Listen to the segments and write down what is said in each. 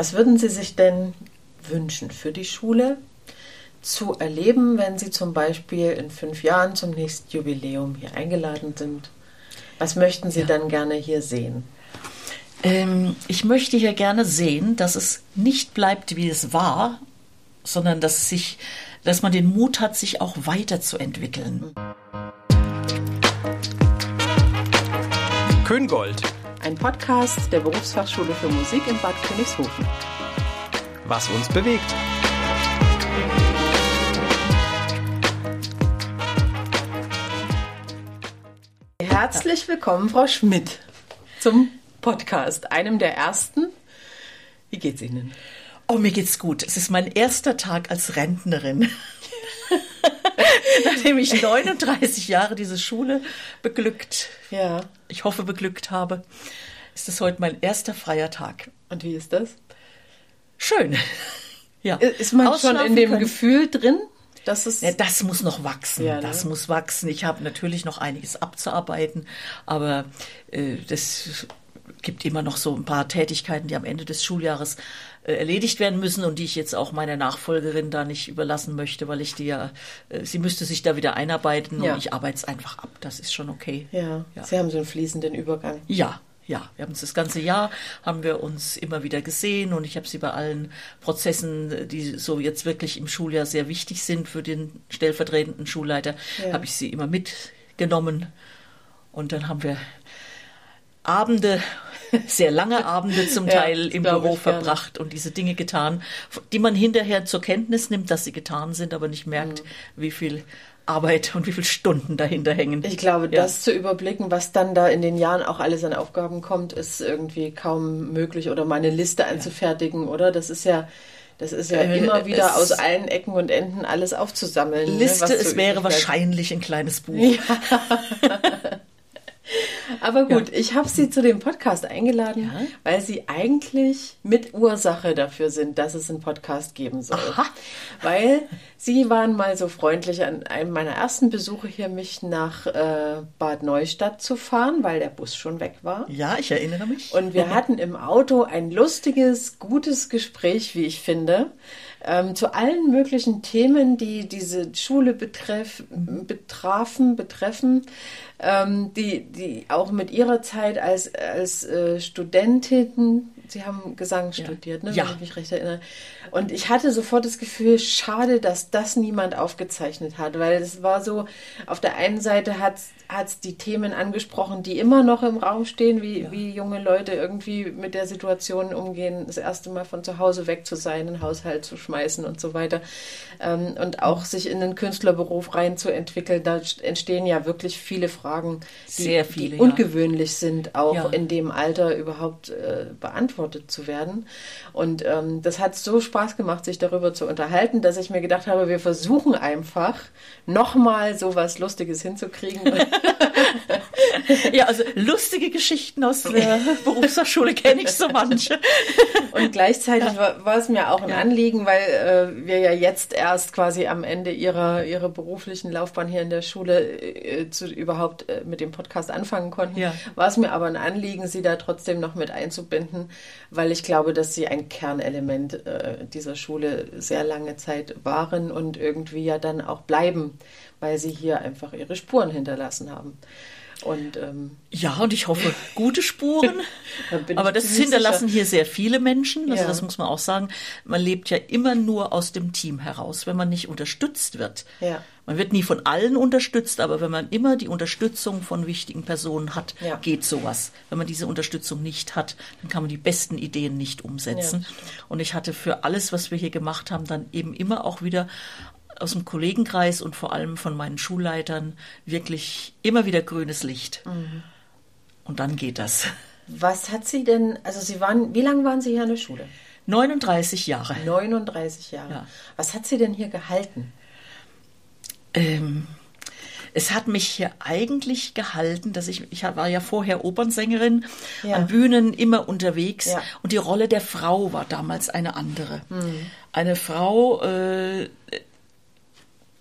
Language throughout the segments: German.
Was würden Sie sich denn wünschen für die Schule zu erleben, wenn Sie zum Beispiel in fünf Jahren zum nächsten Jubiläum hier eingeladen sind? Was möchten Sie ja. dann gerne hier sehen? Ähm, ich möchte hier gerne sehen, dass es nicht bleibt, wie es war, sondern dass sich, dass man den Mut hat, sich auch weiterzuentwickeln. Köngold. Ein Podcast der Berufsfachschule für Musik in Bad Königshofen. Was uns bewegt. Herzlich willkommen, Frau Schmidt, zum Podcast, einem der ersten. Wie geht's Ihnen? Oh, mir geht's gut. Es ist mein erster Tag als Rentnerin. Nachdem ich 39 Jahre diese Schule beglückt, ja. ich hoffe beglückt habe, ist es heute mein erster freier Tag. Und wie ist das? Schön. Ja. Ist man schon in dem können. Gefühl drin? Das, ist ja, das muss noch wachsen. Ja, ne? Das muss wachsen. Ich habe natürlich noch einiges abzuarbeiten, aber äh, das gibt immer noch so ein paar Tätigkeiten, die am Ende des Schuljahres äh, erledigt werden müssen und die ich jetzt auch meiner Nachfolgerin da nicht überlassen möchte, weil ich die ja, äh, sie müsste sich da wieder einarbeiten ja. und ich arbeite es einfach ab. Das ist schon okay. Ja. ja. Sie haben so einen fließenden Übergang. Ja, ja, wir haben uns das ganze Jahr, haben wir uns immer wieder gesehen und ich habe sie bei allen Prozessen, die so jetzt wirklich im Schuljahr sehr wichtig sind für den stellvertretenden Schulleiter, ja. habe ich sie immer mitgenommen und dann haben wir Abende, sehr lange Abende zum Teil ja, im Büro verbracht und diese Dinge getan, die man hinterher zur Kenntnis nimmt, dass sie getan sind, aber nicht merkt, mhm. wie viel Arbeit und wie viele Stunden dahinter hängen. Ich glaube, ja. das zu überblicken, was dann da in den Jahren auch alles an Aufgaben kommt, ist irgendwie kaum möglich oder meine Liste anzufertigen, ja. oder? Das ist ja das ist ja äh, immer wieder aus allen Ecken und Enden alles aufzusammeln. Ne, Liste, ne, es wäre wahrscheinlich ein kleines Buch. Ja. Aber gut, ja. ich habe Sie zu dem Podcast eingeladen, ja. weil Sie eigentlich Mitursache dafür sind, dass es einen Podcast geben soll. Aha. Weil Sie waren mal so freundlich, an einem meiner ersten Besuche hier mich nach äh, Bad Neustadt zu fahren, weil der Bus schon weg war. Ja, ich erinnere mich. Und wir hatten im Auto ein lustiges, gutes Gespräch, wie ich finde ähm, zu allen möglichen Themen, die diese Schule betreff, betrafen, betreffen, ähm, die, die auch mit ihrer Zeit als, als äh, Studentin Sie haben Gesang studiert, ne, ja. wenn ich mich recht erinnere. Und ich hatte sofort das Gefühl, schade, dass das niemand aufgezeichnet hat, weil es war so, auf der einen Seite hat es die Themen angesprochen, die immer noch im Raum stehen, wie, ja. wie junge Leute irgendwie mit der Situation umgehen, das erste Mal von zu Hause weg zu sein, einen Haushalt zu schmeißen und so weiter. Ähm, und auch sich in den Künstlerberuf reinzuentwickeln, da entstehen ja wirklich viele Fragen, die, Sehr viele, die ungewöhnlich sind, auch in dem Alter überhaupt äh, beantwortet beantwortet zu werden. Und ähm, das hat so Spaß gemacht, sich darüber zu unterhalten, dass ich mir gedacht habe, wir versuchen einfach nochmal so was Lustiges hinzukriegen. ja, also lustige Geschichten aus der Berufsfachschule kenne ich so manche. Und gleichzeitig war, war es mir auch ein Anliegen, weil äh, wir ja jetzt erst quasi am Ende ihrer, ihrer beruflichen Laufbahn hier in der Schule äh, zu, überhaupt äh, mit dem Podcast anfangen konnten. Ja. War es mir aber ein Anliegen, sie da trotzdem noch mit einzubinden, weil ich glaube, dass sie ein Kernelement äh, dieser Schule sehr lange Zeit waren und irgendwie ja dann auch bleiben, weil sie hier einfach ihre Spuren hinterlassen haben. Und, ähm, ja, und ich hoffe, gute Spuren. Aber das hinterlassen sicher. hier sehr viele Menschen. Also ja. das muss man auch sagen. Man lebt ja immer nur aus dem Team heraus, wenn man nicht unterstützt wird. Ja. Man wird nie von allen unterstützt, aber wenn man immer die Unterstützung von wichtigen Personen hat, ja. geht sowas. Wenn man diese Unterstützung nicht hat, dann kann man die besten Ideen nicht umsetzen. und ich hatte für alles, was wir hier gemacht haben, dann eben immer auch wieder aus dem Kollegenkreis und vor allem von meinen Schulleitern wirklich immer wieder grünes Licht. Mhm. Und dann geht das. Was hat Sie denn, also Sie waren, wie lange waren Sie hier an der Schule? 39 Jahre. 39 Jahre. Ja. Was hat Sie denn hier gehalten? Ähm, es hat mich hier eigentlich gehalten, dass ich, ich war ja vorher Opernsängerin, ja. an Bühnen immer unterwegs ja. und die Rolle der Frau war damals eine andere. Mhm. Eine Frau, äh,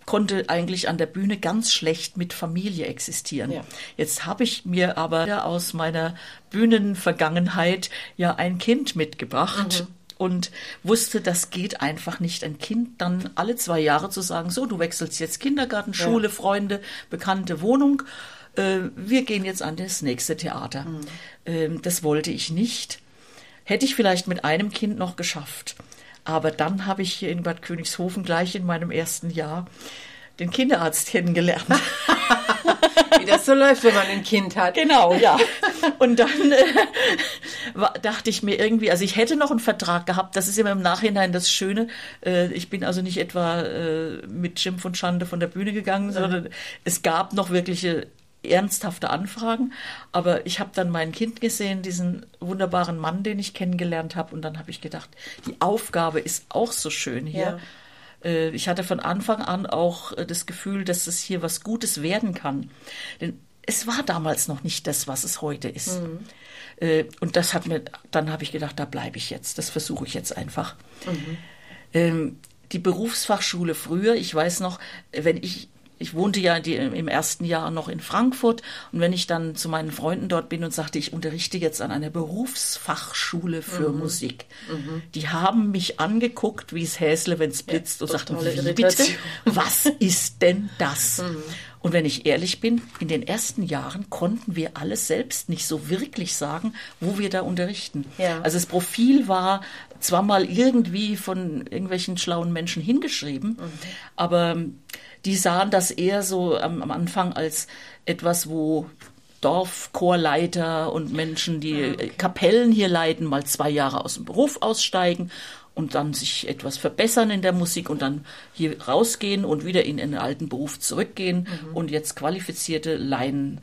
konnte eigentlich an der Bühne ganz schlecht mit Familie existieren. Ja. Jetzt habe ich mir aber aus meiner Bühnenvergangenheit ja ein Kind mitgebracht. Mhm. und wusste, das geht einfach nicht, ein Kind dann alle zwei Jahre zu sagen, so, du wechselst jetzt Kindergarten, Schule, ja. Freunde, bekannte Wohnung, äh, wir gehen jetzt an das nächste Theater. Mhm. Ähm, das wollte ich nicht. Hätte ich vielleicht mit einem Kind noch geschafft. Aber dann habe ich hier in Bad Königshofen gleich in meinem ersten Jahr den Kinderarzt kennengelernt. Wie das so läuft, wenn man ein Kind hat. Genau, ja. Und dann äh, dachte ich mir irgendwie, also ich hätte noch einen Vertrag gehabt, das ist immer im Nachhinein das Schöne. Äh, ich bin also nicht etwa äh, mit Schimpf und Schande von der Bühne gegangen, sondern es gab noch wirkliche ernsthafte Anfragen. Aber ich habe dann mein Kind gesehen, diesen wunderbaren Mann, den ich kennengelernt habe. Und dann habe ich gedacht, die Aufgabe ist auch so schön hier. Ja. Äh, ich hatte von Anfang an auch äh, das Gefühl, dass es hier was Gutes werden kann. Denn es war damals noch nicht das, was es heute ist. Mhm. Äh, und das hat mir, dann habe ich gedacht, da bleibe ich jetzt. Das versuche ich jetzt einfach. Mhm. Ähm, die Berufsfachschule früher, ich weiß noch, wenn ich ich wohnte ja die, im ersten Jahr noch in Frankfurt und wenn ich dann zu meinen Freunden dort bin und sagte, ich unterrichte jetzt an einer Berufsfachschule für mhm. Musik, mhm. die haben mich angeguckt, wie es Häsle, wenn es blitzt ja, und sagten, wie bitte, was ist denn das? Mhm. Und wenn ich ehrlich bin, in den ersten Jahren konnten wir alles selbst nicht so wirklich sagen, wo wir da unterrichten. Ja. Also das Profil war zwar mal irgendwie von irgendwelchen schlauen Menschen hingeschrieben, mhm. aber die sahen das eher so am, am Anfang als etwas, wo Dorfchorleiter und Menschen, die ah, okay. Kapellen hier leiten, mal zwei Jahre aus dem Beruf aussteigen und dann sich etwas verbessern in der Musik und dann hier rausgehen und wieder in den alten Beruf zurückgehen mhm. und jetzt qualifizierte Laien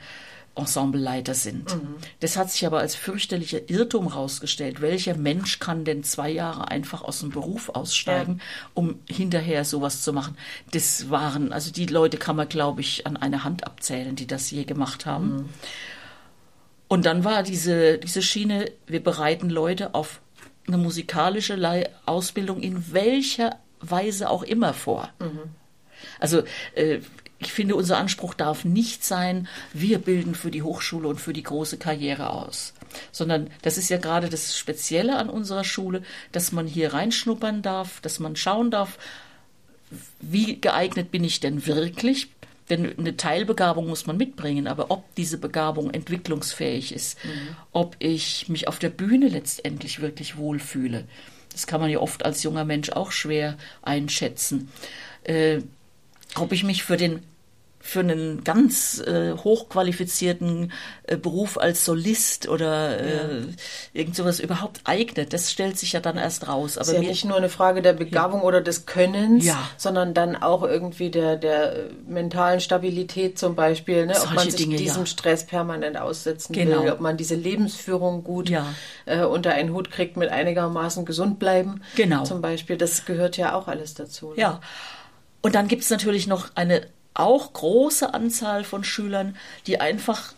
Ensembleleiter sind. Mhm. Das hat sich aber als fürchterlicher Irrtum herausgestellt. Welcher Mensch kann denn zwei Jahre einfach aus dem Beruf aussteigen, ja. um hinterher sowas zu machen? Das waren, also die Leute kann man, glaube ich, an einer Hand abzählen, die das je gemacht haben. Mhm. Und dann war diese, diese Schiene, wir bereiten Leute auf eine musikalische Ausbildung in welcher Weise auch immer vor. Mhm. Also äh, ich finde, unser Anspruch darf nicht sein, wir bilden für die Hochschule und für die große Karriere aus, sondern das ist ja gerade das Spezielle an unserer Schule, dass man hier reinschnuppern darf, dass man schauen darf, wie geeignet bin ich denn wirklich? Denn eine Teilbegabung muss man mitbringen, aber ob diese Begabung entwicklungsfähig ist, mhm. ob ich mich auf der Bühne letztendlich wirklich wohlfühle, das kann man ja oft als junger Mensch auch schwer einschätzen. Ob ich mich für den für einen ganz äh, hochqualifizierten äh, Beruf als Solist oder äh, ja. irgend sowas überhaupt eignet. Das stellt sich ja dann erst raus. Aber ist ja nicht nur eine Frage der Begabung ja. oder des Könnens, ja. sondern dann auch irgendwie der, der mentalen Stabilität zum Beispiel, ne? ob man sich Dinge, diesem Stress permanent aussetzen genau. will, ob man diese Lebensführung gut äh, unter einen Hut kriegt mit einigermaßen gesund bleiben. Genau. Zum Beispiel, das gehört ja auch alles dazu. Ne? Ja. Und dann gibt es natürlich noch eine auch große Anzahl von Schülern, die einfach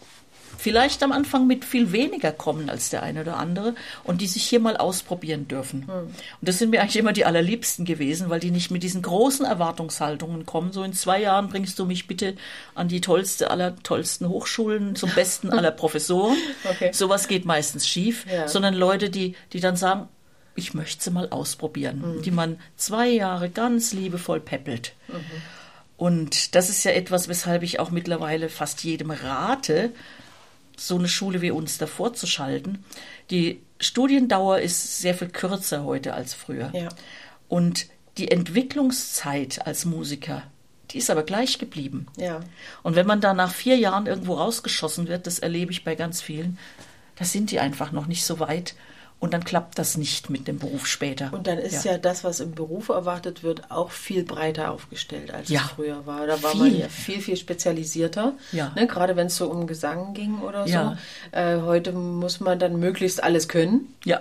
vielleicht am Anfang mit viel weniger kommen als der eine oder andere und die sich hier mal ausprobieren dürfen. Hm. Und das sind mir eigentlich immer die allerliebsten gewesen, weil die nicht mit diesen großen Erwartungshaltungen kommen. So in zwei Jahren bringst du mich bitte an die tollste aller tollsten Hochschulen, zum besten aller Professoren. Okay. Sowas geht meistens schief, ja. sondern Leute, die, die dann sagen, ich möchte sie mal ausprobieren, mhm. die man zwei Jahre ganz liebevoll peppelt. Mhm. Und das ist ja etwas, weshalb ich auch mittlerweile fast jedem rate, so eine Schule wie uns davor zu schalten. Die Studiendauer ist sehr viel kürzer heute als früher. Ja. Und die Entwicklungszeit als Musiker, die ist aber gleich geblieben. Ja. Und wenn man da nach vier Jahren irgendwo rausgeschossen wird, das erlebe ich bei ganz vielen, da sind die einfach noch nicht so weit, und dann klappt das nicht mit dem Beruf später. Und dann ist ja, ja das, was im Beruf erwartet wird, auch viel breiter aufgestellt, als ja. es früher war. Da war viel. man ja viel, viel spezialisierter. Ja. Ne, gerade wenn es so um Gesang ging oder so. Äh, heute muss man dann möglichst alles können. Ja.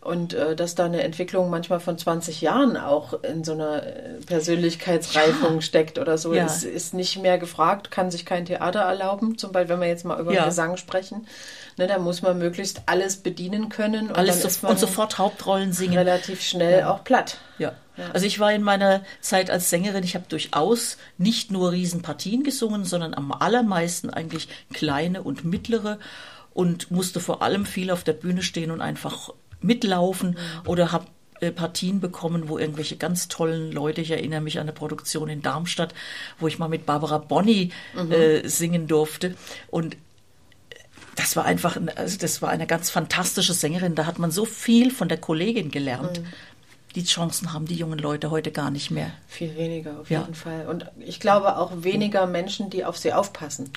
Und äh, dass da eine Entwicklung manchmal von 20 Jahren auch in so einer äh, Persönlichkeitsreifung ja. steckt oder so, ja. ist, ist nicht mehr gefragt, kann sich kein Theater erlauben, zum Beispiel, wenn wir jetzt mal über ja. Gesang sprechen. Ne, da muss man möglichst alles bedienen können. Und alles so, und sofort Hauptrollen singen. Relativ schnell auch platt. Ja. Also ich war in meiner Zeit als Sängerin, ich habe durchaus nicht nur Riesenpartien gesungen, sondern am allermeisten eigentlich kleine und mittlere und musste vor allem viel auf der Bühne stehen und einfach mitlaufen oder habe äh, Partien bekommen, wo irgendwelche ganz tollen Leute, ich erinnere mich an eine Produktion in Darmstadt, wo ich mal mit Barbara Bonney mhm. äh, singen durfte. Und das war einfach, also das war eine ganz fantastische Sängerin. Da hat man so viel von der Kollegin gelernt. Mhm die Chancen haben die jungen Leute heute gar nicht mehr. Viel weniger auf ja. jeden Fall. Und ich glaube auch weniger Menschen, die auf sie aufpassen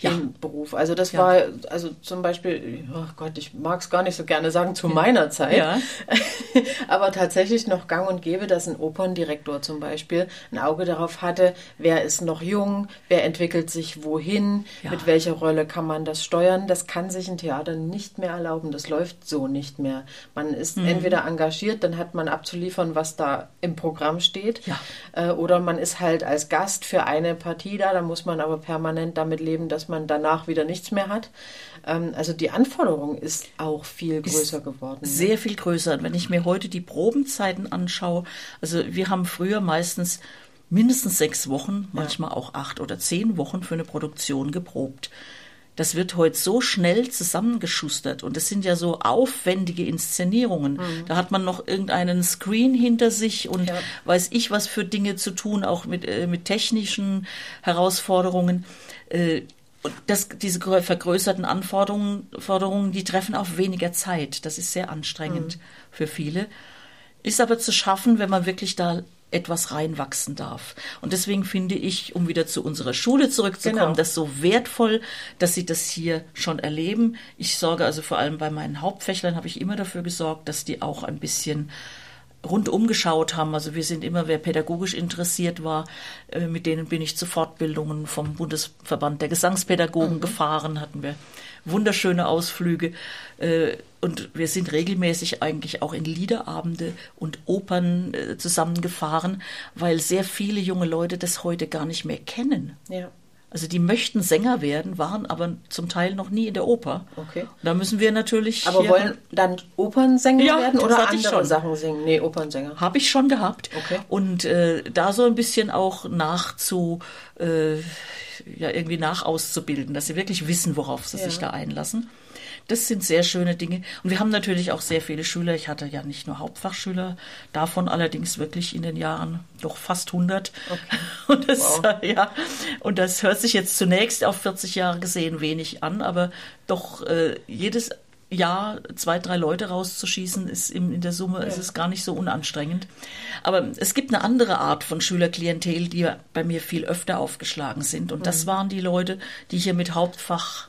ja. im Beruf. Also das ja. war, also zum Beispiel, oh Gott, ich mag es gar nicht so gerne sagen, zu meiner Zeit. Aber tatsächlich noch gang und gäbe, dass ein Operndirektor zum Beispiel ein Auge darauf hatte, wer ist noch jung, wer entwickelt sich wohin, mit welcher Rolle kann man das steuern. Das kann sich ein Theater nicht mehr erlauben. Das läuft so nicht mehr. Man ist mhm. entweder engagiert, dann hat man abzuliefern, was da im Programm steht. Äh, oder man ist halt als Gast für eine Partie da, da muss man aber permanent damit leben, dass man danach wieder nichts mehr hat. Ähm, also die Anforderung ist auch viel größer geworden. Ne? Sehr viel größer. Wenn ich mir heute die Probenzeiten anschaue, also wir haben früher meistens mindestens sechs Wochen, manchmal ja. auch acht oder zehn Wochen für eine Produktion geprobt. Das wird heute so schnell zusammengeschustert und es sind ja so aufwendige Inszenierungen. Mhm. Da hat man noch irgendeinen Screen hinter sich und ja. weiß ich was für Dinge zu tun, auch mit, äh, mit technischen Herausforderungen. Äh, und das, diese vergrößerten Anforderungen, Forderungen, die treffen auf weniger Zeit. Das ist sehr anstrengend mhm. für viele. Ist aber zu schaffen, wenn man wirklich da etwas reinwachsen darf. Und deswegen finde ich, um wieder zu unserer Schule zurückzukommen, genau. das so wertvoll, dass sie das hier schon erleben. Ich sorge also vor allem bei meinen Hauptfächlern, habe ich immer dafür gesorgt, dass die auch ein bisschen rundum geschaut haben. Also wir sind immer, wer pädagogisch interessiert war, äh, mit denen bin ich zu Fortbildungen vom Bundesverband der Gesangspädagogen mhm. gefahren, hatten wir wunderschöne Ausflüge. Und wir sind regelmäßig eigentlich auch in Liederabende und Opern äh, zusammengefahren, weil sehr viele junge Leute das heute gar nicht mehr kennen. Ja. Also die möchten Sänger werden, waren aber zum Teil noch nie in der Oper. Okay. Da müssen wir natürlich. Aber wollen dann Opernsänger ja, werden oder andere Sachen singen? Nee, Opernsänger. Habe ich schon gehabt. Okay. Und äh, da so ein bisschen auch nachzu, äh, ja, irgendwie nachauszubilden, dass sie wirklich wissen, worauf sie ja. sich da einlassen. Das sind sehr schöne Dinge. Und wir haben natürlich auch sehr viele Schüler. Ich hatte ja nicht nur Hauptfachschüler, davon allerdings wirklich in den Jahren doch fast 100. Okay. Und, das, wow. ja, und das hört sich jetzt zunächst auf 40 Jahre gesehen wenig an, aber doch äh, jedes Jahr zwei, drei Leute rauszuschießen, ist in, der Summe ja. ist es gar nicht so unanstrengend. Aber es gibt eine andere Art von Schülerklientel, die bei mir viel öfter aufgeschlagen sind. Und mhm. das waren die Leute, die hier mit Hauptfach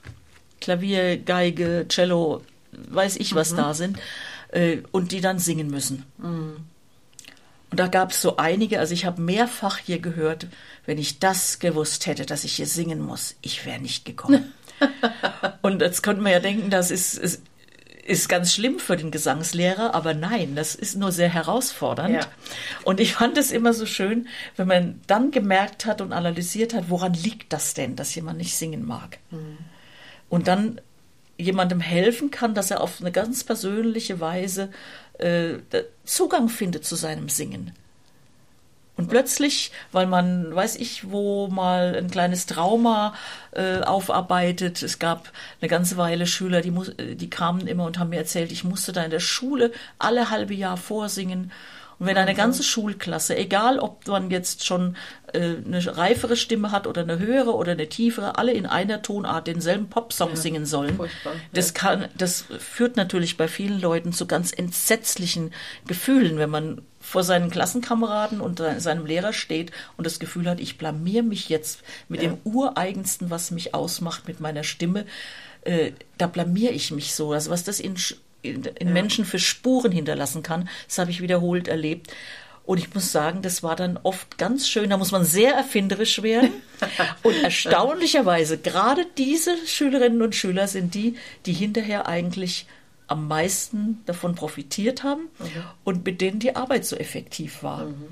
Klavier, Geige, Cello, weiß ich was mhm. da sind, äh, und die dann singen müssen. Mhm. Und da gab es so einige, also ich habe mehrfach hier gehört, wenn ich das gewusst hätte, dass ich hier singen muss, ich wäre nicht gekommen. und jetzt könnte man ja denken, das ist, ist, ist ganz schlimm für den Gesangslehrer, aber nein, das ist nur sehr herausfordernd. Ja. Und ich fand es immer so schön, wenn man dann gemerkt hat und analysiert hat, woran liegt das denn, dass jemand nicht singen mag. Mhm und dann jemandem helfen kann, dass er auf eine ganz persönliche Weise äh, Zugang findet zu seinem Singen. Und plötzlich, weil man, weiß ich, wo mal ein kleines Trauma äh, aufarbeitet, es gab eine ganze Weile Schüler, die, die kamen immer und haben mir erzählt, ich musste da in der Schule alle halbe Jahr vorsingen und wenn eine ganze Schulklasse, egal ob man jetzt schon äh, eine reifere Stimme hat oder eine höhere oder eine tiefere, alle in einer Tonart denselben Popsong ja, singen sollen, das kann, das führt natürlich bei vielen Leuten zu ganz entsetzlichen Gefühlen, wenn man vor seinen Klassenkameraden und seinem Lehrer steht und das Gefühl hat, ich blamier mich jetzt mit ja. dem ureigensten, was mich ausmacht, mit meiner Stimme. Äh, da blamier ich mich so. Also was das in in, in ja. Menschen für Spuren hinterlassen kann. Das habe ich wiederholt erlebt. Und ich muss sagen, das war dann oft ganz schön. Da muss man sehr erfinderisch werden. und erstaunlicherweise, gerade diese Schülerinnen und Schüler sind die, die hinterher eigentlich am meisten davon profitiert haben mhm. und mit denen die Arbeit so effektiv war. Mhm.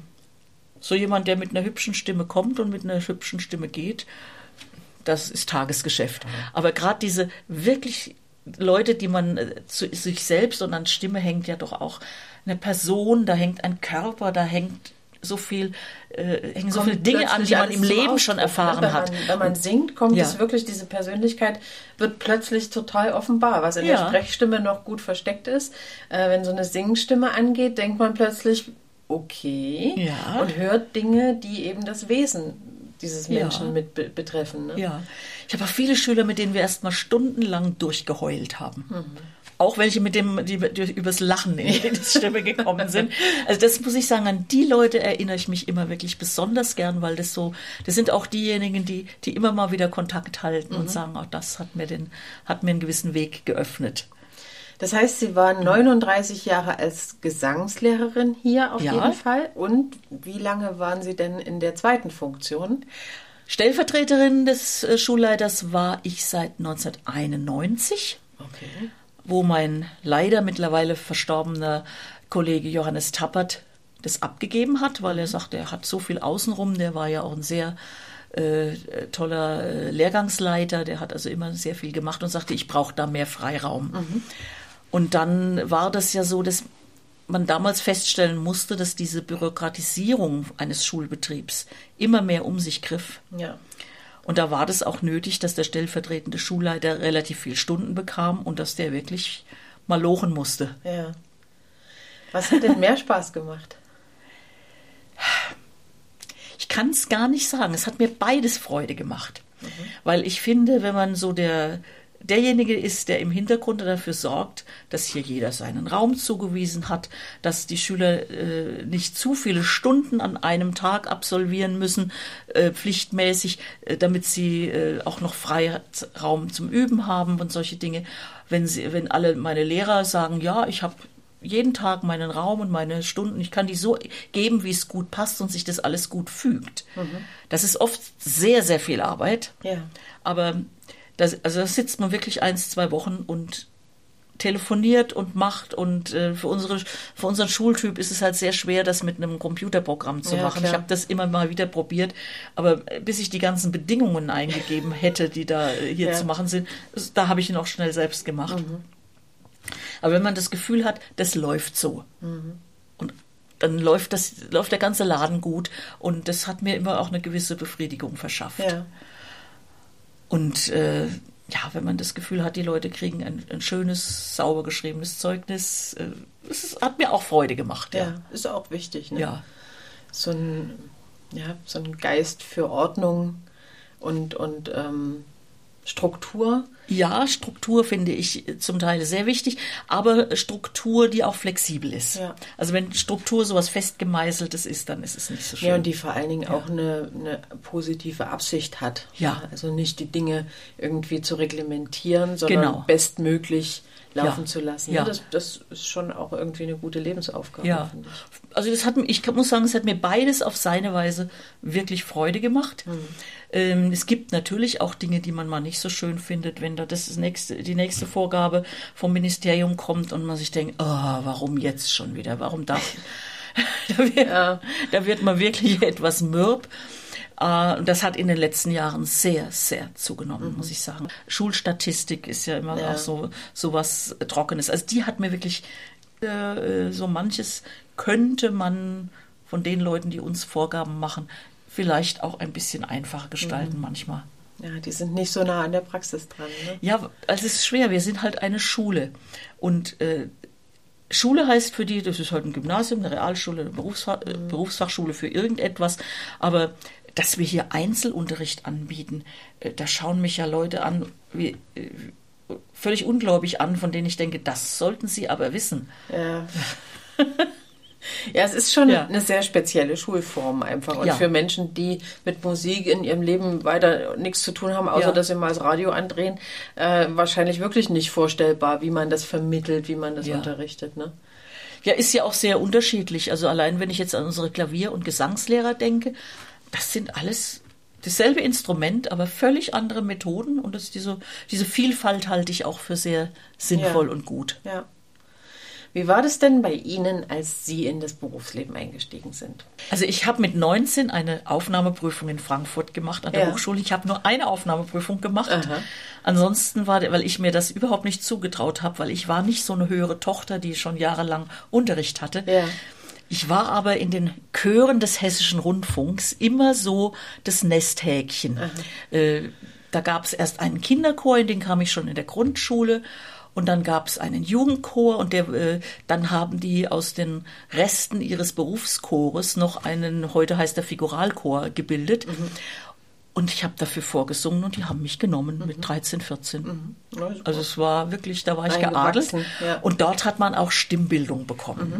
So jemand, der mit einer hübschen Stimme kommt und mit einer hübschen Stimme geht, das ist Tagesgeschäft. Mhm. Aber gerade diese wirklich Leute, die man äh, zu sich selbst und an Stimme hängt ja doch auch eine Person, da hängt ein Körper, da hängt so viel, äh, hängen so viele Dinge an, die man im Leben schon ne? erfahren wenn hat. Man, wenn man singt, kommt ja. es wirklich, diese Persönlichkeit wird plötzlich total offenbar, was in ja. der Sprechstimme noch gut versteckt ist. Äh, wenn so eine Singstimme angeht, denkt man plötzlich, okay, ja. und hört Dinge, die eben das Wesen dieses Menschen ja. mit be betreffen. Ne? Ja, ich habe auch viele Schüler, mit denen wir erst mal stundenlang durchgeheult haben. Mhm. Auch welche, mit dem, die, die übers Lachen in die Stimme gekommen sind. Also das muss ich sagen, an die Leute erinnere ich mich immer wirklich besonders gern, weil das so, das sind auch diejenigen, die, die immer mal wieder Kontakt halten mhm. und sagen, auch oh, das hat mir den, hat mir einen gewissen Weg geöffnet. Das heißt, Sie waren 39 Jahre als Gesangslehrerin hier auf ja. jeden Fall. Und wie lange waren Sie denn in der zweiten Funktion? Stellvertreterin des äh, Schulleiters war ich seit 1991, okay. wo mein leider mittlerweile verstorbener Kollege Johannes Tappert das abgegeben hat, weil er sagte, er hat so viel außenrum. Der war ja auch ein sehr äh, toller äh, Lehrgangsleiter, der hat also immer sehr viel gemacht und sagte, ich brauche da mehr Freiraum. Mhm. Und dann war das ja so, dass man damals feststellen musste, dass diese Bürokratisierung eines Schulbetriebs immer mehr um sich griff. Ja. Und da war das auch nötig, dass der stellvertretende Schulleiter relativ viel Stunden bekam und dass der wirklich mal lochen musste. Ja. Was hat denn mehr Spaß gemacht? Ich kann es gar nicht sagen. Es hat mir beides Freude gemacht. Mhm. Weil ich finde, wenn man so der derjenige ist, der im Hintergrund dafür sorgt, dass hier jeder seinen Raum zugewiesen hat, dass die Schüler äh, nicht zu viele Stunden an einem Tag absolvieren müssen, äh, pflichtmäßig, äh, damit sie äh, auch noch Freiraum zum Üben haben und solche Dinge. Wenn, sie, wenn alle meine Lehrer sagen, ja, ich habe jeden Tag meinen Raum und meine Stunden, ich kann die so geben, wie es gut passt und sich das alles gut fügt. Mhm. Das ist oft sehr, sehr viel Arbeit. Ja. Aber das, also da sitzt man wirklich eins, zwei Wochen und telefoniert und macht und äh, für unsere für unseren Schultyp ist es halt sehr schwer das mit einem Computerprogramm zu ja, machen. Klar. Ich habe das immer mal wieder probiert, aber bis ich die ganzen Bedingungen eingegeben hätte, die da äh, hier ja. zu machen sind, da habe ich ihn auch schnell selbst gemacht. Mhm. Aber wenn man das Gefühl hat, das läuft so. Mhm. Und dann läuft das läuft der ganze Laden gut und das hat mir immer auch eine gewisse Befriedigung verschafft. Ja. Und äh, ja, wenn man das Gefühl hat, die Leute kriegen ein, ein schönes, sauber geschriebenes Zeugnis, äh, es hat mir auch Freude gemacht. Ja, ja ist auch wichtig. Ne? Ja. So ein, ja, so ein Geist für Ordnung und, und ähm, Struktur ja, Struktur finde ich zum Teil sehr wichtig, aber Struktur, die auch flexibel ist. Ja. Also wenn Struktur sowas festgemeißeltes ist, dann ist es nicht so schön. Ja, und die vor allen Dingen ja. auch eine, eine, positive Absicht hat. Ja. Also nicht die Dinge irgendwie zu reglementieren, sondern genau. bestmöglich laufen ja. zu lassen. Ja. Das, das, ist schon auch irgendwie eine gute Lebensaufgabe, ja. Also das hat, ich muss sagen, es hat mir beides auf seine Weise wirklich Freude gemacht. Mhm. Ähm, es gibt natürlich auch Dinge, die man mal nicht so schön findet, wenn da das nächste, die nächste Vorgabe vom Ministerium kommt und man sich denkt, oh, warum jetzt schon wieder? Warum darf... da, wird, da wird man wirklich etwas mürb. Äh, das hat in den letzten Jahren sehr, sehr zugenommen, mhm. muss ich sagen. Schulstatistik ist ja immer ja. auch so, so was Trockenes. Also die hat mir wirklich äh, so manches könnte man von den Leuten, die uns Vorgaben machen, vielleicht auch ein bisschen einfacher gestalten mhm. manchmal. Ja, die sind nicht so nah an der Praxis dran. Ne? Ja, also es ist schwer. Wir sind halt eine Schule. Und äh, Schule heißt für die, das ist halt ein Gymnasium, eine Realschule, eine Berufsfach, mhm. Berufsfachschule für irgendetwas. Aber dass wir hier Einzelunterricht anbieten, äh, da schauen mich ja Leute an, wie, äh, völlig ungläubig an, von denen ich denke, das sollten sie aber wissen. Ja. Ja, es ist schon ja. eine sehr spezielle Schulform einfach. Und ja. für Menschen, die mit Musik in ihrem Leben weiter nichts zu tun haben, außer ja. dass sie mal das Radio andrehen, äh, wahrscheinlich wirklich nicht vorstellbar, wie man das vermittelt, wie man das unterrichtet. Ne? Ja, ist ja auch sehr unterschiedlich. Also allein wenn ich jetzt an unsere Klavier- und Gesangslehrer denke, das sind alles dasselbe Instrument, aber völlig andere Methoden und das diese, diese Vielfalt halte ich auch für sehr sinnvoll ja. und gut. Ja. Wie war das denn bei Ihnen, als Sie in das Berufsleben eingestiegen sind? Also ich habe mit 19 eine Aufnahmeprüfung in Frankfurt gemacht an der ja. Hochschule. Ich habe nur eine Aufnahmeprüfung gemacht. Aha. Ansonsten war, weil ich mir das überhaupt nicht zugetraut habe, weil ich war nicht so eine höhere Tochter, die schon jahrelang Unterricht hatte. Ja Ich war aber in den Chören des Hessischen Rundfunks immer so das Nesthäkchen. Äh, da gab es erst einen Kinderchor, in den kam ich schon in der Grundschule. Und dann gab es einen Jugendchor und der, äh, dann haben die aus den Resten ihres Berufschores noch einen, heute heißt der Figuralchor, gebildet. Mhm. Und ich habe dafür vorgesungen und die haben mich genommen mhm. mit 13, 14. Mhm. Ja, also es war wirklich, da war ich geadelt. Ja. Und dort hat man auch Stimmbildung bekommen. Mhm.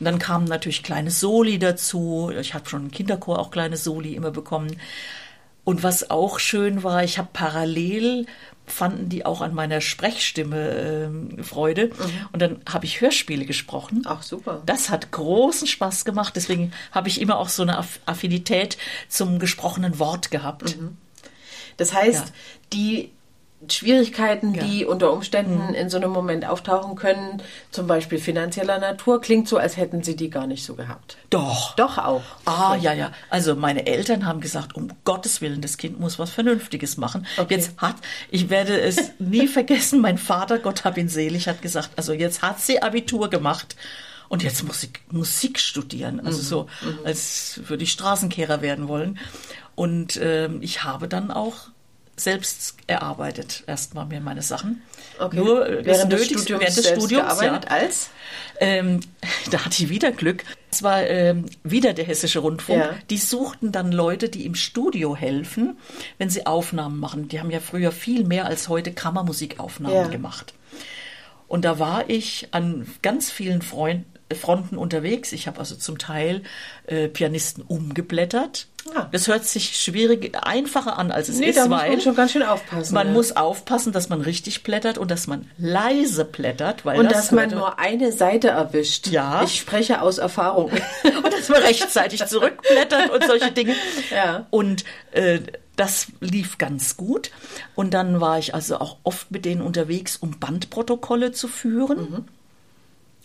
Und dann kamen natürlich kleine Soli dazu. Ich habe schon im Kinderchor auch kleine Soli immer bekommen. Und was auch schön war, ich habe parallel fanden die auch an meiner Sprechstimme äh, Freude. Mhm. Und dann habe ich Hörspiele gesprochen. Ach, super. Das hat großen Spaß gemacht. Deswegen habe ich immer auch so eine Affinität zum gesprochenen Wort gehabt. Mhm. Das heißt, ja. die Schwierigkeiten, ja. die unter Umständen mhm. in so einem Moment auftauchen können, zum Beispiel finanzieller Natur, klingt so, als hätten sie die gar nicht so gehabt. Doch. Doch auch. Ah, ja, ja. Also meine Eltern haben gesagt, um Gottes Willen, das Kind muss was Vernünftiges machen. Okay. Jetzt hat, ich werde es nie vergessen, mein Vater, Gott hab ihn selig, hat gesagt, also jetzt hat sie Abitur gemacht. Und jetzt muss ich Musik studieren, also mhm. so, mhm. als würde ich Straßenkehrer werden wollen. Und ähm, ich habe dann auch selbst erarbeitet, erstmal mir meine Sachen. Okay. Nur äh, während des Studiums, während des Studiums gearbeitet ja. als? Ähm, da hatte ich wieder Glück. Es war ähm, wieder der Hessische Rundfunk. Ja. Die suchten dann Leute, die im Studio helfen, wenn sie Aufnahmen machen. Die haben ja früher viel mehr als heute Kammermusikaufnahmen ja. gemacht. Und da war ich an ganz vielen Freund, Fronten unterwegs. Ich habe also zum Teil äh, Pianisten umgeblättert. Ja. Das hört sich schwierig, einfacher an, als es nee, ist, da muss man schon ganz schön aufpassen. Man ja. muss aufpassen, dass man richtig blättert und dass man leise blättert. Weil und das dass man nur eine Seite erwischt. Ja. Ich spreche aus Erfahrung. und dass man rechtzeitig zurückblättert und solche Dinge. Ja. Und äh, das lief ganz gut. Und dann war ich also auch oft mit denen unterwegs, um Bandprotokolle zu führen. Mhm.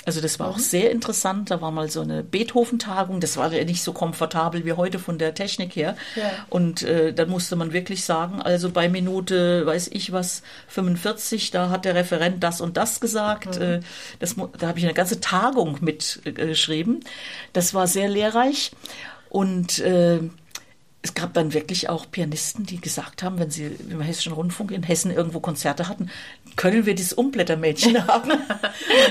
Also das war mhm. auch sehr interessant. Da war mal so eine Beethoven-Tagung. Das war ja nicht so komfortabel wie heute von der Technik her. Ja. Und äh, dann musste man wirklich sagen, also bei Minute, weiß ich was, 45, da hat der Referent das und das gesagt. Mhm. Äh, das, da habe ich eine ganze Tagung mitgeschrieben. Äh, das war sehr lehrreich. Und äh, es gab dann wirklich auch Pianisten, die gesagt haben, wenn sie im Hessischen Rundfunk in Hessen irgendwo Konzerte hatten, können wir dieses Umblättermädchen haben.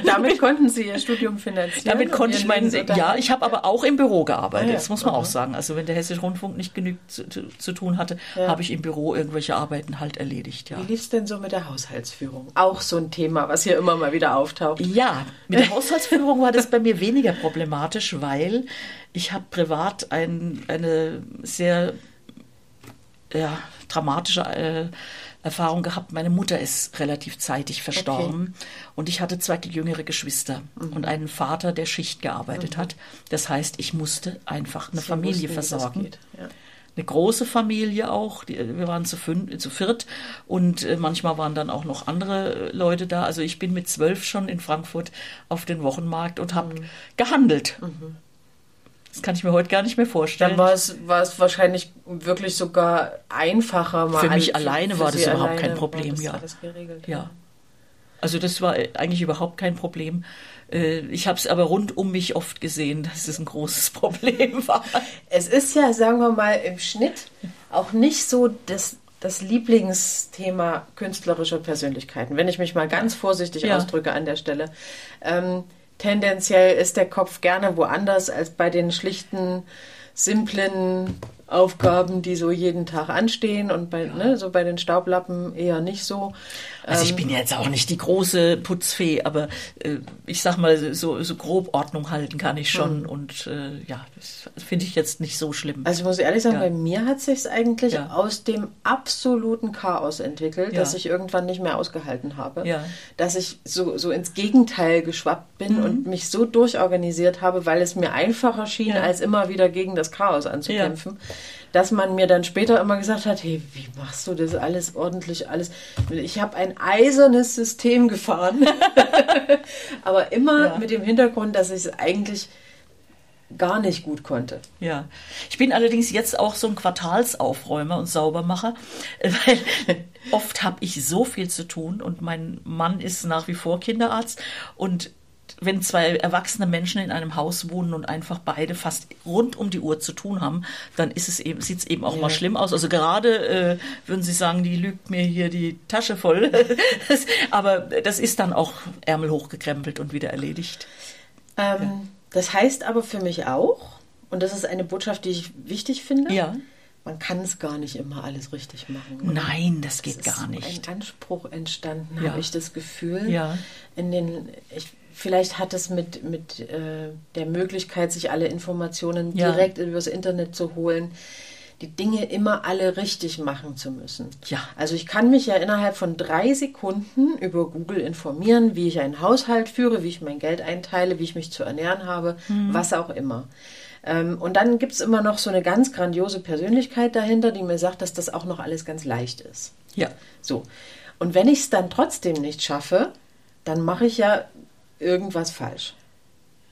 damit konnten Sie Ihr Studium finanzieren? Damit konnte ich meinen, ja, ich habe aber auch im Büro gearbeitet, ah, ja. das muss man Aha. auch sagen. Also wenn der Hessische Rundfunk nicht genügend zu, zu, zu tun hatte, ja. habe ich im Büro irgendwelche Arbeiten halt erledigt. Ja. Wie lief es denn so mit der Haushaltsführung? Auch so ein Thema, was hier immer mal wieder auftaucht. Ja, mit der Haushaltsführung war das bei mir weniger problematisch, weil ich habe privat ein, eine sehr ja, dramatische äh, Erfahrung gehabt. Meine Mutter ist relativ zeitig verstorben okay. und ich hatte zwei jüngere Geschwister mhm. und einen Vater, der Schicht gearbeitet mhm. hat. Das heißt, ich musste einfach eine Sie Familie wussten, versorgen. Eine große Familie auch. Wir waren zu, fünf, zu viert und äh, manchmal waren dann auch noch andere Leute da. Also ich bin mit zwölf schon in Frankfurt auf den Wochenmarkt und habe mhm. gehandelt. Mhm. Das kann ich mir heute gar nicht mehr vorstellen. Dann war es, war es wahrscheinlich wirklich sogar einfacher. Mal für mich alleine für war das überhaupt kein Problem, ja. ja. Also das war eigentlich überhaupt kein Problem. Äh, ich habe es aber rund um mich oft gesehen, dass es ein großes Problem war. Es ist ja, sagen wir mal, im Schnitt auch nicht so das, das Lieblingsthema künstlerischer Persönlichkeiten, wenn ich mich mal ganz vorsichtig ja. ausdrücke an der Stelle. Ähm, tendenziell ist der Kopf gerne woanders als bei den schlichten, simplen Aufgaben, die so jeden Tag anstehen und bei, ja. ne, so bei den Staublappen eher nicht so. Also ich ähm, bin jetzt auch nicht die große Putzfee, aber äh, ich sag mal, so, so grob Ordnung halten kann ich schon hm. und äh, ja, das finde ich jetzt nicht so schlimm. Also ich muss ehrlich sagen, ja. bei mir hat sich eigentlich ja. aus dem absoluten Chaos entwickelt, dass ich irgendwann nicht mehr ausgehalten habe, dass ich so, so ins Gegenteil geschwappt bin mhm. und mich so durchorganisiert habe, weil es mir einfacher schien, als immer wieder gegen das Chaos anzukämpfen dass man mir dann später immer gesagt hat, hey, wie machst du das alles ordentlich, alles? Ich habe ein eisernes System gefahren, aber immer ja. mit dem Hintergrund, dass ich es eigentlich gar nicht gut konnte. Ja, ich bin allerdings jetzt auch so ein Quartalsaufräumer und Saubermacher, weil oft habe ich so viel zu tun und mein Mann ist nach wie vor Kinderarzt und wenn zwei erwachsene Menschen in einem Haus wohnen und einfach beide fast rund um die Uhr zu tun haben, dann ist es eben, sieht es eben auch ja. mal schlimm aus. Also gerade äh, würden Sie sagen, die lügt mir hier die Tasche voll. Aber das ist dann auch Ärmel hochgekrempelt und wieder erledigt. Ähm, ja. Das heißt aber für mich auch, und das ist eine Botschaft, die ich wichtig finde. Ja. Man kann es gar nicht immer alles richtig machen. Oder? Nein, das geht das gar nicht. Ein Anspruch entstanden, ja. habe ich das Gefühl. Ja. In den, ich, vielleicht hat es mit, mit äh, der Möglichkeit, sich alle Informationen ja. direkt übers Internet zu holen, die Dinge immer alle richtig machen zu müssen. Ja. Also ich kann mich ja innerhalb von drei Sekunden über Google informieren, wie ich einen Haushalt führe, wie ich mein Geld einteile, wie ich mich zu ernähren habe, mhm. was auch immer. Ähm, und dann gibt es immer noch so eine ganz grandiose Persönlichkeit dahinter, die mir sagt, dass das auch noch alles ganz leicht ist. Ja. So. Und wenn ich es dann trotzdem nicht schaffe, dann mache ich ja irgendwas falsch.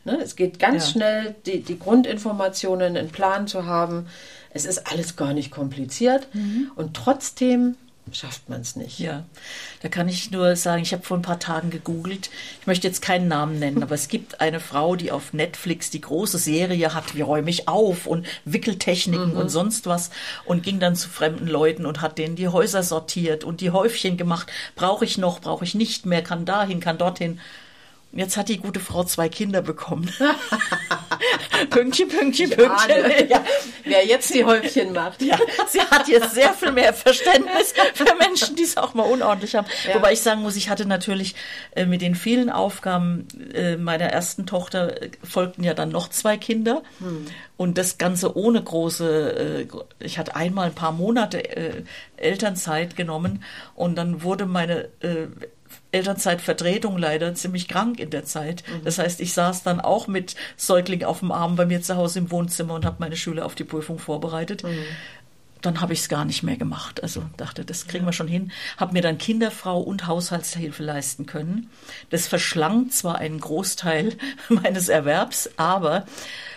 Ne? Es geht ganz ja. schnell, die, die Grundinformationen, einen Plan zu haben, es ist alles gar nicht kompliziert mhm. und trotzdem schafft man es nicht. Ja, da kann ich nur sagen, ich habe vor ein paar Tagen gegoogelt. Ich möchte jetzt keinen Namen nennen, aber es gibt eine Frau, die auf Netflix die große Serie hat, wie räume ich auf und Wickeltechniken mhm. und sonst was und ging dann zu fremden Leuten und hat denen die Häuser sortiert und die Häufchen gemacht. Brauche ich noch, brauche ich nicht mehr, kann dahin, kann dorthin. Jetzt hat die gute Frau zwei Kinder bekommen. Pünktchen, Pünktchen, Pünktchen. Ja. Wer jetzt die Häufchen macht. Ja, sie hat jetzt sehr viel mehr Verständnis für Menschen, die es auch mal unordentlich haben. Ja. Wobei ich sagen muss, ich hatte natürlich äh, mit den vielen Aufgaben äh, meiner ersten Tochter äh, folgten ja dann noch zwei Kinder. Hm. Und das Ganze ohne große, ich hatte einmal ein paar Monate Elternzeit genommen und dann wurde meine Elternzeitvertretung leider ziemlich krank in der Zeit. Mhm. Das heißt, ich saß dann auch mit Säugling auf dem Arm bei mir zu Hause im Wohnzimmer und habe meine Schüler auf die Prüfung vorbereitet. Mhm. Dann habe ich es gar nicht mehr gemacht. Also dachte, das kriegen ja. wir schon hin. Habe mir dann Kinderfrau und Haushaltshilfe leisten können. Das verschlang zwar einen Großteil meines Erwerbs, aber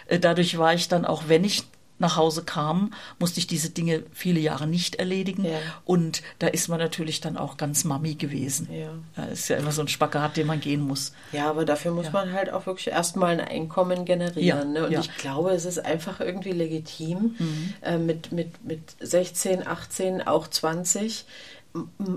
äh, dadurch war ich dann auch, wenn ich nach Hause kam, musste ich diese Dinge viele Jahre nicht erledigen. Ja. Und da ist man natürlich dann auch ganz Mami gewesen. Ja. Das ist ja immer so ein Spagat, den man gehen muss. Ja, aber dafür muss ja. man halt auch wirklich erstmal ein Einkommen generieren. Ne? Und ich glaube, es ist einfach irgendwie legitim, mhm. äh, mit, mit, mit 16, 18, auch 20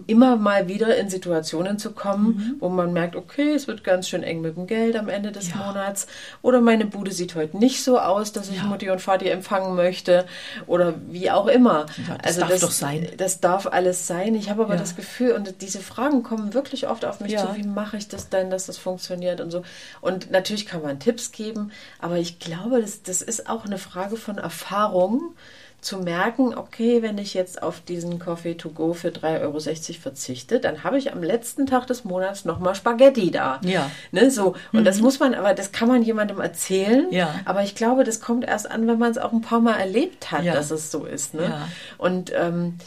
immer mal wieder in Situationen zu kommen, mhm. wo man merkt, okay, es wird ganz schön eng mit dem Geld am Ende des ja. Monats oder meine Bude sieht heute nicht so aus, dass ich ja. Mutti und Vati empfangen möchte oder wie auch immer. Ja, das also darf das, doch sein. Das darf alles sein. Ich habe aber das Gefühl und diese Fragen kommen wirklich oft auf mich zu, wie mache ich das denn, dass das funktioniert und so. Und natürlich kann man Tipps geben, aber ich glaube, das, das ist auch eine Frage von Erfahrung zu merken, okay, wenn ich jetzt auf diesen Coffee to go für 3,60 Euro verzichte, dann habe ich am letzten Tag des Monats nochmal Spaghetti da. Ja. Ne, so. Und mhm. das muss man, aber das kann man jemandem erzählen. Ja. Aber ich glaube, das kommt erst an, wenn man es auch ein paar Mal erlebt hat, ja. dass es so ist. Ne? Ja. Und ähm,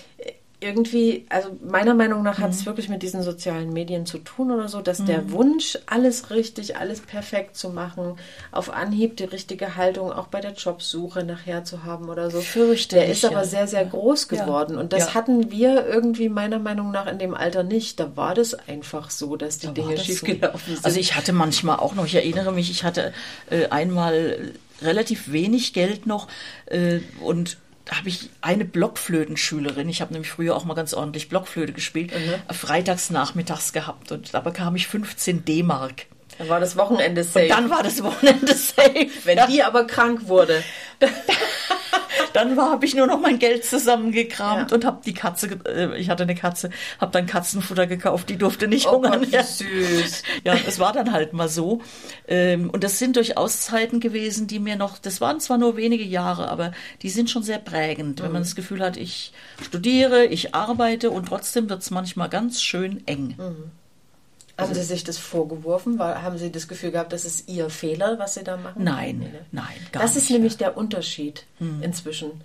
irgendwie, also meiner Meinung nach hat es mhm. wirklich mit diesen sozialen Medien zu tun oder so, dass mhm. der Wunsch, alles richtig, alles perfekt zu machen, auf Anhieb die richtige Haltung auch bei der Jobsuche nachher zu haben oder so. Der ist aber sehr, sehr groß geworden. Ja. Und das ja. hatten wir irgendwie meiner Meinung nach in dem Alter nicht. Da war das einfach so, dass die da Dinge schiefgelaufen so. sind. Also ich hatte manchmal auch noch, ich erinnere mich, ich hatte äh, einmal relativ wenig Geld noch äh, und habe ich eine Blockflötenschülerin, ich habe nämlich früher auch mal ganz ordentlich Blockflöte gespielt, mhm. freitags nachmittags gehabt und da bekam ich 15 D-Mark. Dann war das Wochenende safe. Und dann war das Wochenende safe. Wenn ja. die aber krank wurde. dann habe ich nur noch mein Geld zusammengekramt ja. und habe die Katze, äh, ich hatte eine Katze, habe dann Katzenfutter gekauft, die durfte nicht oh hungern. Gott, ja. süß. Ja, es war dann halt mal so. Ähm, und das sind durchaus Zeiten gewesen, die mir noch, das waren zwar nur wenige Jahre, aber die sind schon sehr prägend, mhm. wenn man mhm. das Gefühl hat, ich studiere, ich arbeite und trotzdem wird es manchmal ganz schön eng. Mhm. Haben Sie sich das vorgeworfen? War, haben Sie das Gefühl gehabt, das ist Ihr Fehler, was Sie da machen? Nein, nee, ne? nein, gar Das ist nicht, nämlich ja. der Unterschied hm. inzwischen.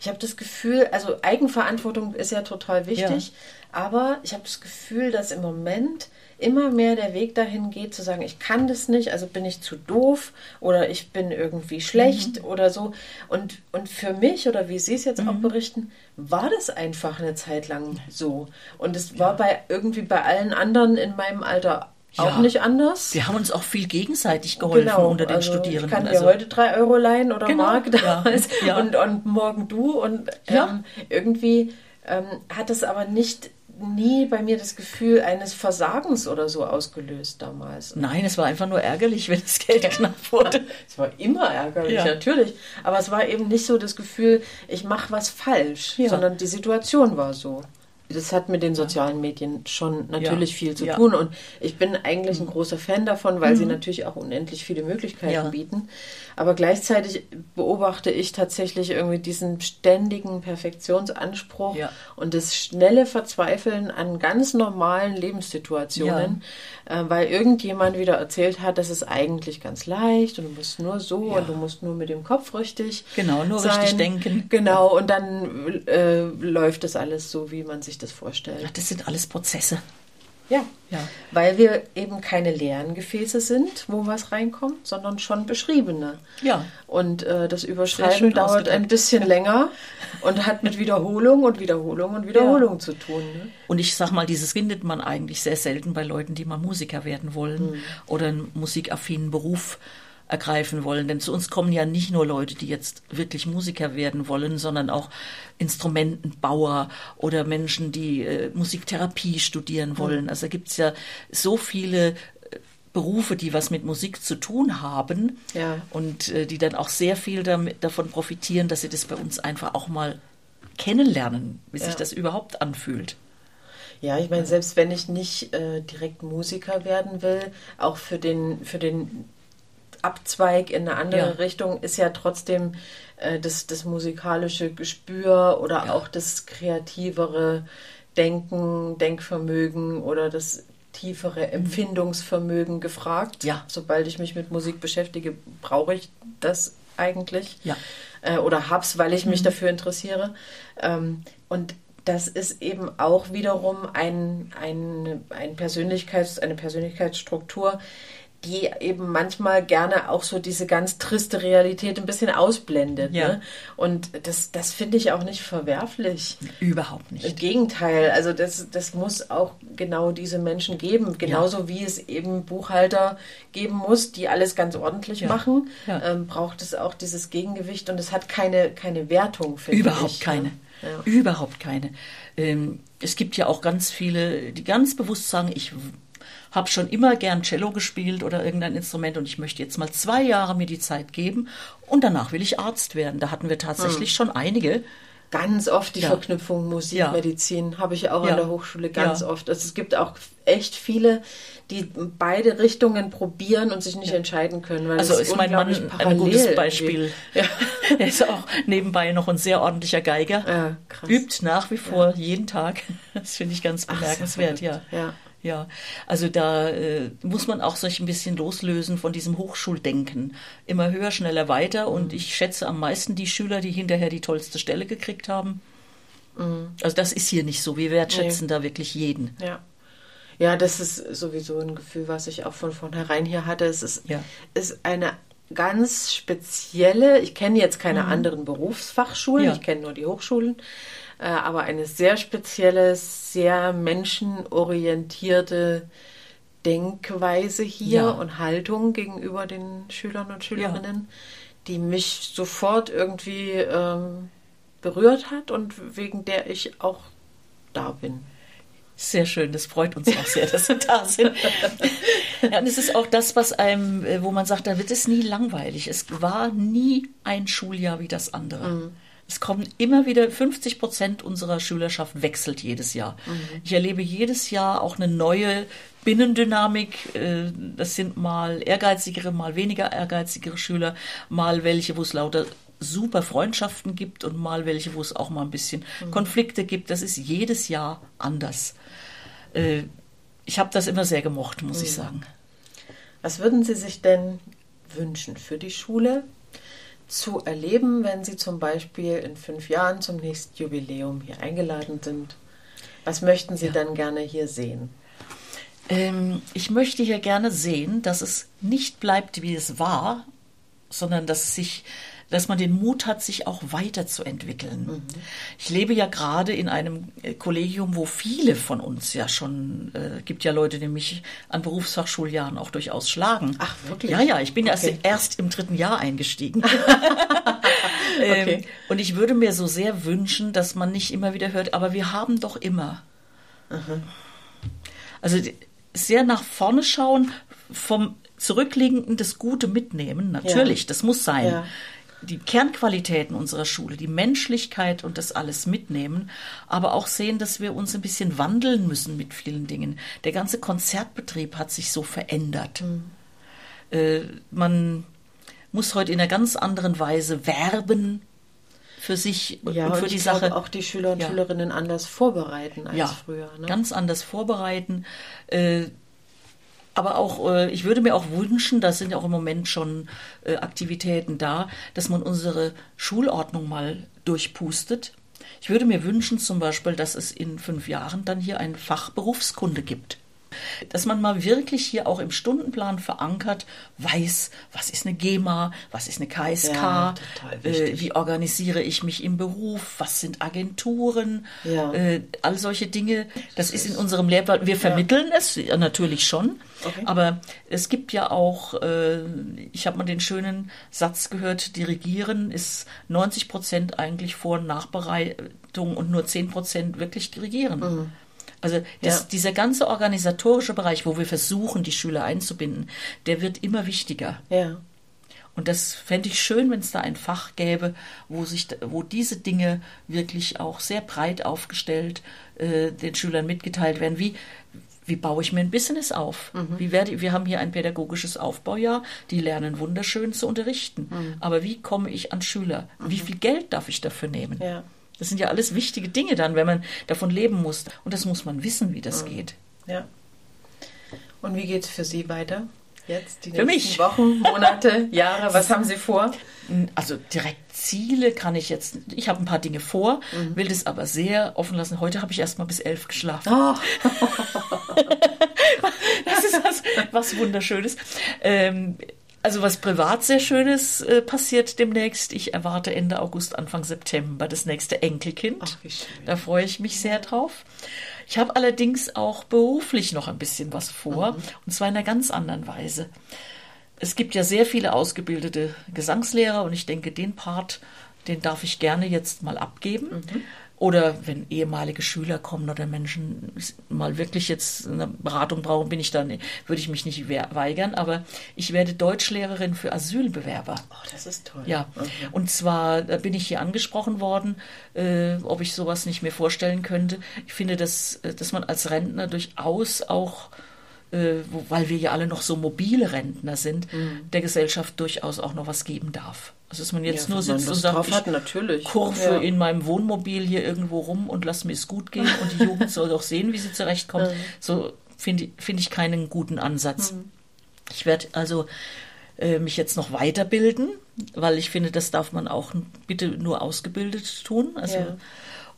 Ich habe das Gefühl, also Eigenverantwortung ist ja total wichtig, ja. aber ich habe das Gefühl, dass im Moment immer mehr der Weg dahin geht, zu sagen, ich kann das nicht, also bin ich zu doof oder ich bin irgendwie schlecht mhm. oder so. Und, und für mich, oder wie Sie es jetzt mhm. auch berichten, war das einfach eine Zeit lang so. Und es war ja. bei irgendwie bei allen anderen in meinem Alter ja. auch nicht anders. Wir haben uns auch viel gegenseitig geholfen genau, unter den also Studierenden. Ich kann dir also, heute drei Euro leihen oder genau, Mark damals ja, ja. Und, und morgen du. Und ähm, irgendwie ähm, hat es aber nicht nie bei mir das Gefühl eines Versagens oder so ausgelöst damals. Nein, es war einfach nur ärgerlich, wenn das Geld knapp wurde. es war immer ärgerlich, ja. natürlich. Aber es war eben nicht so das Gefühl, ich mache was falsch, ja. sondern die Situation war so. Das hat mit den sozialen Medien schon natürlich ja. viel zu tun. Und ich bin eigentlich ein großer Fan davon, weil mhm. sie natürlich auch unendlich viele Möglichkeiten bieten. Aber gleichzeitig beobachte ich tatsächlich irgendwie diesen ständigen Perfektionsanspruch ja. und das schnelle Verzweifeln an ganz normalen Lebenssituationen, ja. äh, weil irgendjemand wieder erzählt hat, das ist eigentlich ganz leicht und du musst nur so ja. und du musst nur mit dem Kopf richtig. Genau, nur sein. richtig denken. Genau, und dann äh, läuft das alles so, wie man sich das vorstellt. Das sind alles Prozesse. Ja. ja, weil wir eben keine leeren Gefäße sind, wo was reinkommt, sondern schon beschriebene. Ja. Und äh, das Überschreiben dauert ein bisschen länger und hat mit Wiederholung und Wiederholung und Wiederholung ja. zu tun. Ne? Und ich sag mal, dieses findet man eigentlich sehr selten bei Leuten, die mal Musiker werden wollen mhm. oder einen musikaffinen Beruf ergreifen wollen. Denn zu uns kommen ja nicht nur Leute, die jetzt wirklich Musiker werden wollen, sondern auch Instrumentenbauer oder Menschen, die äh, Musiktherapie studieren wollen. Also gibt es ja so viele äh, Berufe, die was mit Musik zu tun haben ja. und äh, die dann auch sehr viel damit, davon profitieren, dass sie das bei uns einfach auch mal kennenlernen, wie ja. sich das überhaupt anfühlt. Ja, ich meine, selbst wenn ich nicht äh, direkt Musiker werden will, auch für den, für den Abzweig in eine andere ja. Richtung ist ja trotzdem äh, das, das musikalische Gespür oder ja. auch das kreativere Denken, Denkvermögen oder das tiefere mhm. Empfindungsvermögen gefragt. Ja. Sobald ich mich mit Musik beschäftige, brauche ich das eigentlich. Ja. Äh, oder hab's, weil ich mich mhm. dafür interessiere. Ähm, und das ist eben auch wiederum ein, ein, ein Persönlichkeits, eine Persönlichkeitsstruktur, die eben manchmal gerne auch so diese ganz triste Realität ein bisschen ausblendet. Ja. Ne? Und das, das finde ich auch nicht verwerflich. Überhaupt nicht. Im Gegenteil, also das, das muss auch genau diese Menschen geben. Genauso ja. wie es eben Buchhalter geben muss, die alles ganz ordentlich ja. machen, ähm, braucht es auch dieses Gegengewicht und es hat keine, keine Wertung, finde Überhaupt ich, ne? keine. Überhaupt keine. Ähm, es gibt ja auch ganz viele, die ganz bewusst sagen, ich habe schon immer gern Cello gespielt oder irgendein Instrument und ich möchte jetzt mal zwei Jahre mir die Zeit geben und danach will ich Arzt werden. Da hatten wir tatsächlich hm. schon einige. Ganz oft die ja. Verknüpfung Musik, ja. Medizin habe ich auch ja. an der Hochschule ganz oft. Also es gibt auch echt viele, die beide Richtungen probieren und sich nicht entscheiden können. Weil also ist mein Mann ein gutes Beispiel. Er ist auch nebenbei noch ein sehr ordentlicher Geiger. Übt nach wie vor jeden Tag. Das finde ich ganz bemerkenswert, Ach, ja. Ja. Also da äh, muss man auch sich ein bisschen loslösen von diesem Hochschuldenken. Immer höher, schneller, weiter. Und mhm. ich schätze am meisten die Schüler, die hinterher die tollste Stelle gekriegt haben. Mhm. Also das ist hier nicht so. Wir wertschätzen nee. da wirklich jeden. Ja. Ja, das ist sowieso ein Gefühl, was ich auch von vornherein hier hatte. Es ist, ja. ist eine ganz spezielle, ich kenne jetzt keine mhm. anderen Berufsfachschulen, ja. ich kenne nur die Hochschulen. Äh, aber eine sehr spezielle, sehr menschenorientierte Denkweise hier ja. und Haltung gegenüber den Schülern und Schülerinnen, ja. die mich sofort irgendwie ähm, berührt hat und wegen der ich auch da bin. Sehr schön, das freut uns auch sehr, dass Sie da sind. ja, und es ist auch das, was einem, äh, wo man sagt, da wird es nie langweilig. Es war nie ein Schuljahr wie das andere. Mhm. Es kommen immer wieder 50 Prozent unserer Schülerschaft wechselt jedes Jahr. Mhm. Ich erlebe jedes Jahr auch eine neue Binnendynamik. Äh, das sind mal ehrgeizigere, mal weniger ehrgeizigere Schüler, mal welche, wo es lauter super Freundschaften gibt und mal welche, wo es auch mal ein bisschen mhm. Konflikte gibt. Das ist jedes Jahr anders. Äh, ich habe das immer sehr gemocht, muss mhm. ich sagen. Was würden Sie sich denn wünschen für die Schule? Zu erleben, wenn Sie zum Beispiel in fünf Jahren zum nächsten Jubiläum hier eingeladen sind? Was möchten Sie ja. dann gerne hier sehen? Ähm, ich möchte hier gerne sehen, dass es nicht bleibt, wie es war, sondern dass sich dass man den Mut hat, sich auch weiterzuentwickeln. Mhm. Ich lebe ja gerade in einem äh, Kollegium, wo viele von uns ja schon, äh, gibt ja Leute, die mich an Berufsfachschuljahren auch durchaus schlagen. Ach, wirklich? Ja, ja, ich bin okay. ja erst im dritten Jahr eingestiegen. Ähm, okay. und ich würde mir so sehr wünschen, dass man nicht immer wieder hört, aber wir haben doch immer. Mhm. Also sehr nach vorne schauen, vom Zurückliegenden das Gute mitnehmen, natürlich, ja. das muss sein. Ja. Die Kernqualitäten unserer Schule, die Menschlichkeit und das alles mitnehmen, aber auch sehen, dass wir uns ein bisschen wandeln müssen mit vielen Dingen. Der ganze Konzertbetrieb hat sich so verändert. Mhm. Äh, man muss heute in einer ganz anderen Weise werben für sich ja, und für und die Sache. Auch die Schüler und ja. Schülerinnen anders vorbereiten als ja, früher. Ne? Ganz anders vorbereiten. Äh, aber auch, äh, ich würde mir auch wünschen, da sind ja auch im Moment schon äh, Aktivitäten da, dass man unsere Schulordnung mal durchpustet. Ich würde mir wünschen zum Beispiel, dass es in fünf Jahren dann hier ein Fach Berufskunde gibt. Dass man mal wirklich hier auch im Stundenplan verankert, weiß, was ist eine GEMA, was ist eine KSK, ja, äh, wie organisiere ich mich im Beruf, was sind Agenturen, ja. äh, all solche Dinge. Das, das ist in unserem Lehrplan, wir vermitteln ja. es ja, natürlich schon, okay. aber es gibt ja auch, äh, ich habe mal den schönen Satz gehört, dirigieren ist 90 Prozent eigentlich Vor- und Nachbereitung und nur 10 Prozent wirklich dirigieren. Mhm. Also das, ja. dieser ganze organisatorische Bereich, wo wir versuchen, die Schüler einzubinden, der wird immer wichtiger. Ja. Und das fände ich schön, wenn es da ein Fach gäbe, wo sich, wo diese Dinge wirklich auch sehr breit aufgestellt äh, den Schülern mitgeteilt werden. Wie, wie baue ich mir ein Business auf? Mhm. Wie werde, wir haben hier ein pädagogisches Aufbaujahr, die lernen wunderschön zu unterrichten. Mhm. Aber wie komme ich an Schüler? Mhm. Wie viel Geld darf ich dafür nehmen? Ja. Das sind ja alles wichtige Dinge dann, wenn man davon leben muss. Und das muss man wissen, wie das mhm. geht. Ja. Und wie geht es für Sie weiter? Jetzt, die für mich. Wochen, Monate, Jahre, was haben Sie vor? Also direkt Ziele kann ich jetzt, ich habe ein paar Dinge vor, mhm. will das aber sehr offen lassen. Heute habe ich erst mal bis elf geschlafen. Oh. das ist was, was Wunderschönes. Ähm, also was privat sehr Schönes äh, passiert demnächst. Ich erwarte Ende August, Anfang September das nächste Enkelkind. Ach, wie schön. Da freue ich mich sehr drauf. Ich habe allerdings auch beruflich noch ein bisschen was vor, mhm. und zwar in einer ganz anderen Weise. Es gibt ja sehr viele ausgebildete Gesangslehrer und ich denke, den Part, den darf ich gerne jetzt mal abgeben. Mhm. Oder wenn ehemalige Schüler kommen oder Menschen mal wirklich jetzt eine Beratung brauchen, bin ich dann, würde ich mich nicht weigern. Aber ich werde Deutschlehrerin für Asylbewerber. Oh, das ist toll. Ja. Okay. Und zwar da bin ich hier angesprochen worden, äh, ob ich sowas nicht mehr vorstellen könnte. Ich finde, dass, äh, dass man als Rentner durchaus auch äh, weil wir ja alle noch so mobile Rentner sind, mhm. der Gesellschaft durchaus auch noch was geben darf. Also dass man jetzt ja, nur sitzt und sagt, ich hat, natürlich. kurve ja. in meinem Wohnmobil hier irgendwo rum und lass mir es gut gehen und die Jugend soll doch sehen, wie sie zurechtkommt. Mhm. So finde find ich keinen guten Ansatz. Mhm. Ich werde also äh, mich jetzt noch weiterbilden, weil ich finde, das darf man auch bitte nur ausgebildet tun. Also, ja.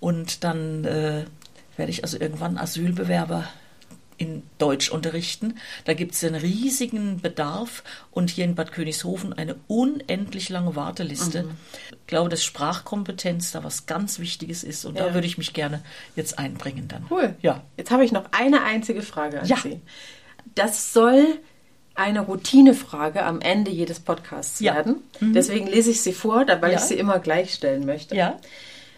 Und dann äh, werde ich also irgendwann Asylbewerber in Deutsch unterrichten. Da gibt es einen riesigen Bedarf und hier in Bad Königshofen eine unendlich lange Warteliste. Mhm. Ich glaube, dass Sprachkompetenz da was ganz Wichtiges ist und ja. da würde ich mich gerne jetzt einbringen dann. Cool. Ja. Jetzt habe ich noch eine einzige Frage an ja. Sie. Das soll eine Routinefrage am Ende jedes Podcasts ja. werden. Mhm. Deswegen lese ich sie vor, weil ja. ich sie immer gleich stellen möchte. Ja.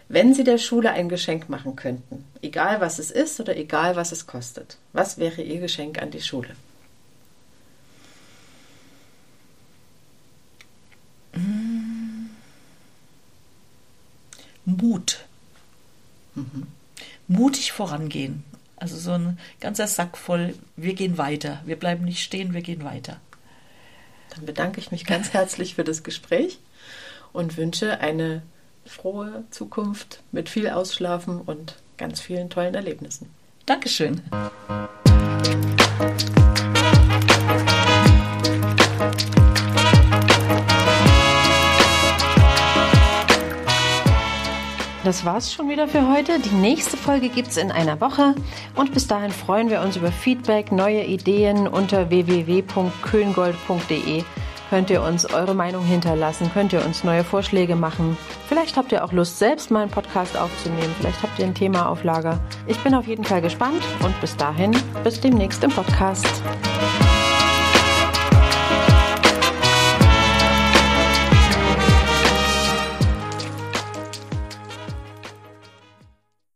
Wenn Sie der Schule ein Geschenk machen könnten, egal was es ist oder egal was es kostet, was wäre Ihr Geschenk an die Schule? Mut. Mhm. Mutig vorangehen. Also so ein ganzer Sack voll, wir gehen weiter. Wir bleiben nicht stehen, wir gehen weiter. Dann bedanke ich mich ganz herzlich für das Gespräch und wünsche eine frohe Zukunft mit viel Ausschlafen und ganz vielen tollen Erlebnissen. Dankeschön. Das war's schon wieder für heute. Die nächste Folge gibt's in einer Woche. Und bis dahin freuen wir uns über Feedback, neue Ideen unter www.köngold.de könnt ihr uns eure Meinung hinterlassen, könnt ihr uns neue Vorschläge machen. Vielleicht habt ihr auch Lust, selbst mal einen Podcast aufzunehmen. Vielleicht habt ihr ein Thema auf Lager. Ich bin auf jeden Fall gespannt und bis dahin, bis demnächst im Podcast.